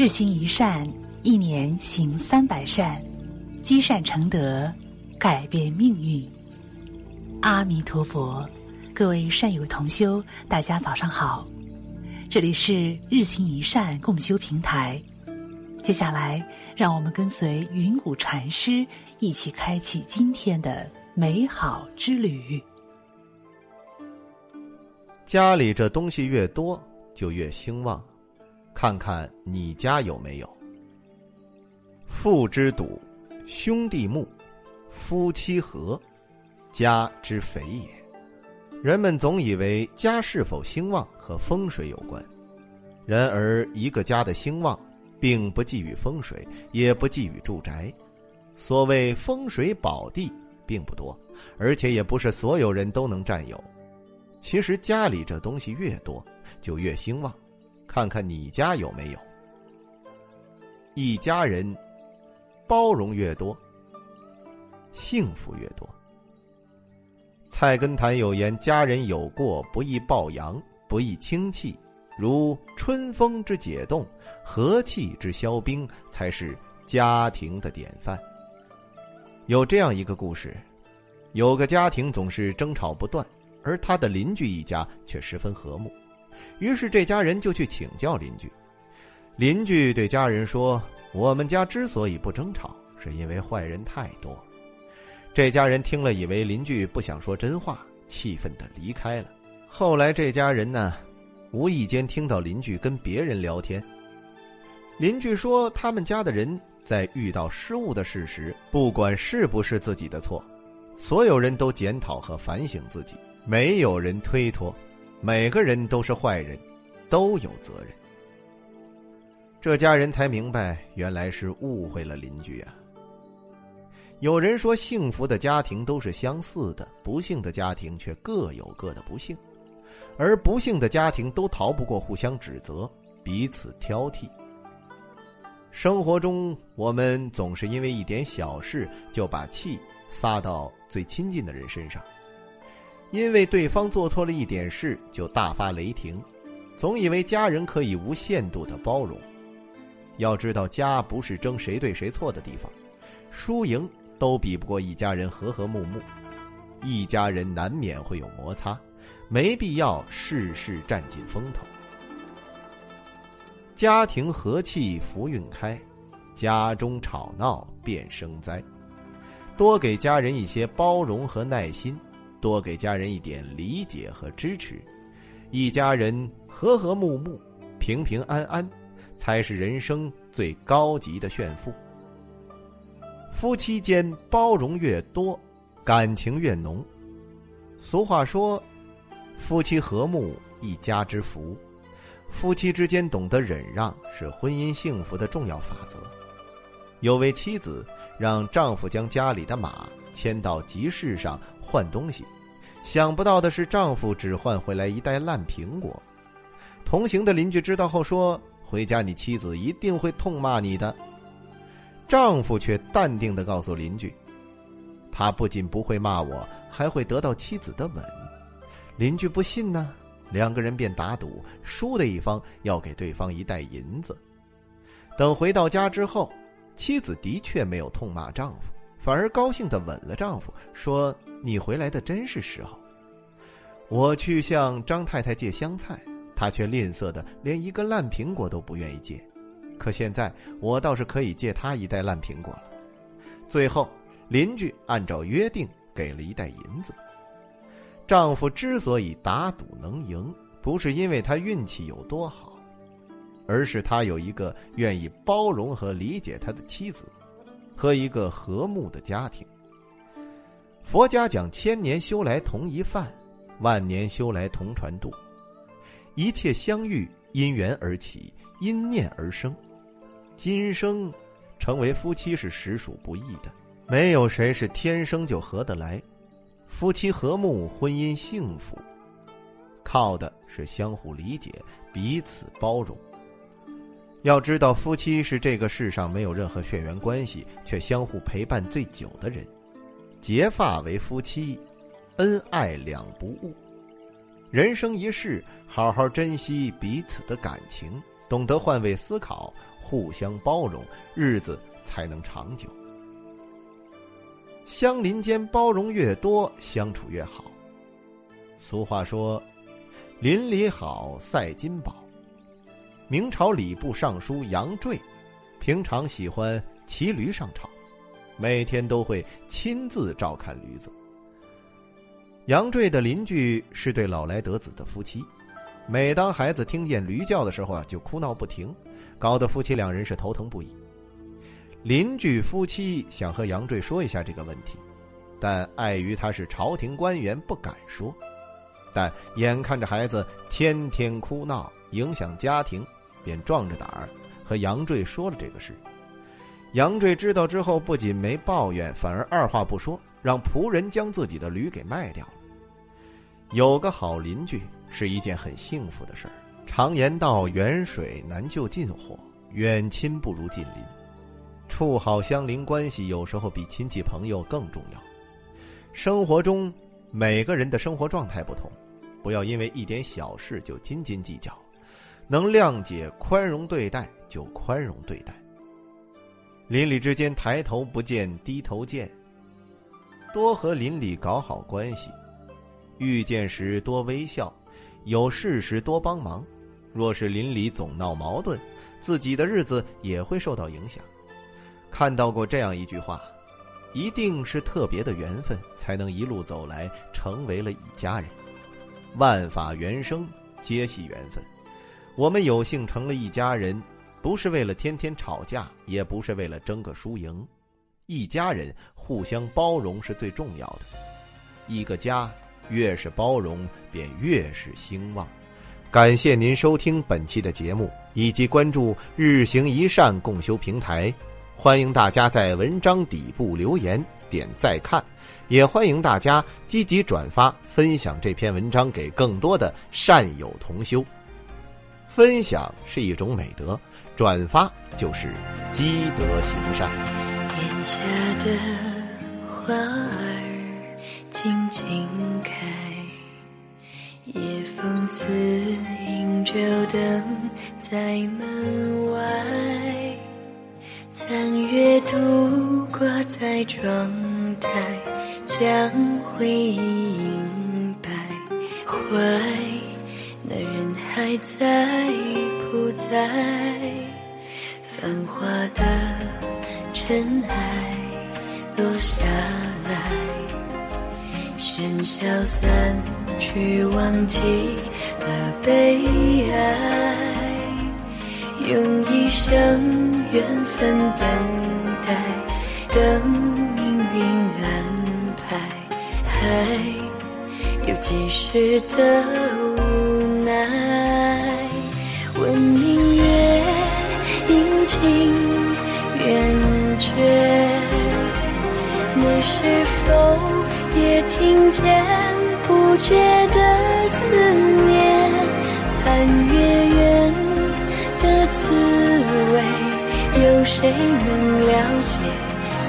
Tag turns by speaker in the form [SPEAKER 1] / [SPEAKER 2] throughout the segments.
[SPEAKER 1] 日行一善，一年行三百善，积善成德，改变命运。阿弥陀佛，各位善友同修，大家早上好，这里是日行一善共修平台。接下来，让我们跟随云谷禅师一起开启今天的美好之旅。
[SPEAKER 2] 家里这东西越多，就越兴旺。看看你家有没有？父之笃，兄弟睦，夫妻和，家之肥也。人们总以为家是否兴旺和风水有关，然而一个家的兴旺，并不寄于风水，也不寄于住宅。所谓风水宝地，并不多，而且也不是所有人都能占有。其实家里这东西越多，就越兴旺。看看你家有没有？一家人包容越多，幸福越多。菜根谭有言：“家人有过，不易报扬，不易轻弃。如春风之解冻，和气之消冰，才是家庭的典范。”有这样一个故事：有个家庭总是争吵不断。而他的邻居一家却十分和睦，于是这家人就去请教邻居。邻居对家人说：“我们家之所以不争吵，是因为坏人太多。”这家人听了，以为邻居不想说真话，气愤的离开了。后来这家人呢，无意间听到邻居跟别人聊天，邻居说他们家的人在遇到失误的事时，不管是不是自己的错，所有人都检讨和反省自己。没有人推脱，每个人都是坏人，都有责任。这家人才明白，原来是误会了邻居啊。有人说，幸福的家庭都是相似的，不幸的家庭却各有各的不幸，而不幸的家庭都逃不过互相指责、彼此挑剔。生活中，我们总是因为一点小事就把气撒到最亲近的人身上。因为对方做错了一点事就大发雷霆，总以为家人可以无限度的包容。要知道，家不是争谁对谁错的地方，输赢都比不过一家人和和睦睦。一家人难免会有摩擦，没必要事事占尽风头。家庭和气福运开，家中吵闹便生灾。多给家人一些包容和耐心。多给家人一点理解和支持，一家人和和睦睦、平平安安，才是人生最高级的炫富。夫妻间包容越多，感情越浓。俗话说：“夫妻和睦，一家之福。”夫妻之间懂得忍让，是婚姻幸福的重要法则。有位妻子让丈夫将家里的马。牵到集市上换东西，想不到的是，丈夫只换回来一袋烂苹果。同行的邻居知道后说：“回家，你妻子一定会痛骂你的。”丈夫却淡定的告诉邻居：“他不仅不会骂我，还会得到妻子的吻。”邻居不信呢，两个人便打赌，输的一方要给对方一袋银子。等回到家之后，妻子的确没有痛骂丈夫。反而高兴的吻了丈夫，说：“你回来的真是时候。”我去向张太太借香菜，她却吝啬的连一个烂苹果都不愿意借。可现在我倒是可以借她一袋烂苹果了。最后，邻居按照约定给了一袋银子。丈夫之所以打赌能赢，不是因为他运气有多好，而是他有一个愿意包容和理解他的妻子。和一个和睦的家庭。佛家讲千年修来同一饭，万年修来同船渡。一切相遇因缘而起，因念而生。今生成为夫妻是实属不易的，没有谁是天生就合得来。夫妻和睦，婚姻幸福，靠的是相互理解，彼此包容。要知道，夫妻是这个世上没有任何血缘关系却相互陪伴最久的人。结发为夫妻，恩爱两不误。人生一世，好好珍惜彼此的感情，懂得换位思考，互相包容，日子才能长久。乡邻间包容越多，相处越好。俗话说：“邻里好，赛金宝。”明朝礼部尚书杨坠，平常喜欢骑驴上朝，每天都会亲自照看驴子。杨坠的邻居是对老来得子的夫妻，每当孩子听见驴叫的时候啊，就哭闹不停，搞得夫妻两人是头疼不已。邻居夫妻想和杨坠说一下这个问题，但碍于他是朝廷官员，不敢说。但眼看着孩子天天哭闹，影响家庭。便壮着胆儿和杨坠说了这个事。杨坠知道之后，不仅没抱怨，反而二话不说，让仆人将自己的驴给卖掉了。有个好邻居是一件很幸福的事儿。常言道：“远水难救近火，远亲不如近邻。”处好相邻关系，有时候比亲戚朋友更重要。生活中，每个人的生活状态不同，不要因为一点小事就斤斤计较。能谅解、宽容对待就宽容对待。邻里之间抬头不见低头见，多和邻里搞好关系，遇见时多微笑，有事时多帮忙。若是邻里总闹矛盾，自己的日子也会受到影响。看到过这样一句话：一定是特别的缘分，才能一路走来成为了一家人。万法原生，皆系缘分。我们有幸成了一家人，不是为了天天吵架，也不是为了争个输赢。一家人互相包容是最重要的。一个家越是包容，便越是兴旺。感谢您收听本期的节目，以及关注日行一善共修平台。欢迎大家在文章底部留言点再看，也欢迎大家积极转发分享这篇文章给更多的善友同修。分享是一种美德，转发就是积德行善。
[SPEAKER 3] 檐下的花儿静静开，夜风似迎舟灯在门外，残月独挂在窗台，将回忆映白。怀。还在不在？繁华的尘埃落下来，喧嚣散去，忘记了悲哀。用一生缘分等待，等命运安排，还有几时的？间不觉的思念？盼月圆的滋味，有谁能了解？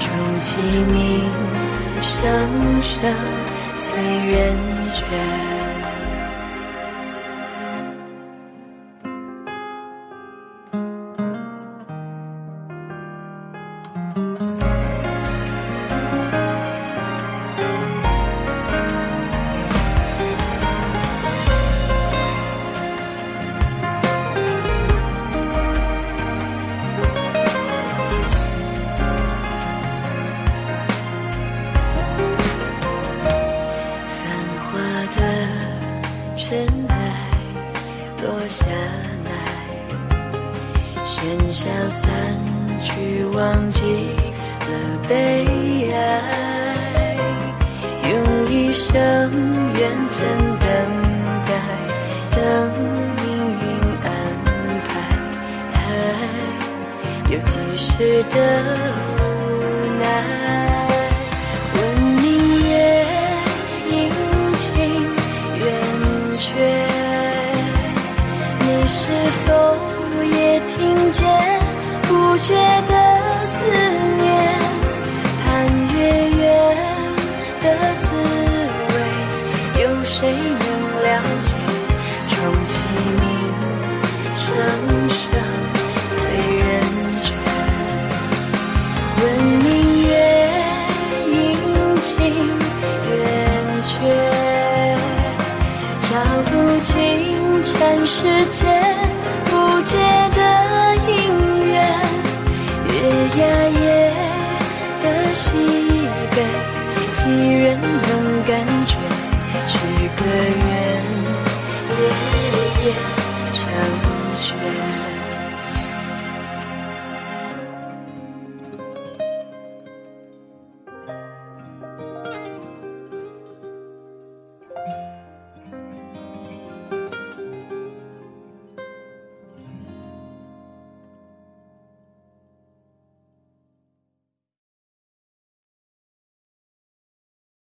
[SPEAKER 3] 钟鸡鸣，声声催人倦。尘埃落下来，喧嚣散去，忘记了悲哀，用一生缘分等待，等命运安排，还有几时的无奈？觉得思念，盼月圆的滋味，有谁能了解？重启明声声催人
[SPEAKER 4] 倦，问明月阴晴圆缺，照不清尘世间不解的。月牙夜的西北，几人能感觉？许个愿。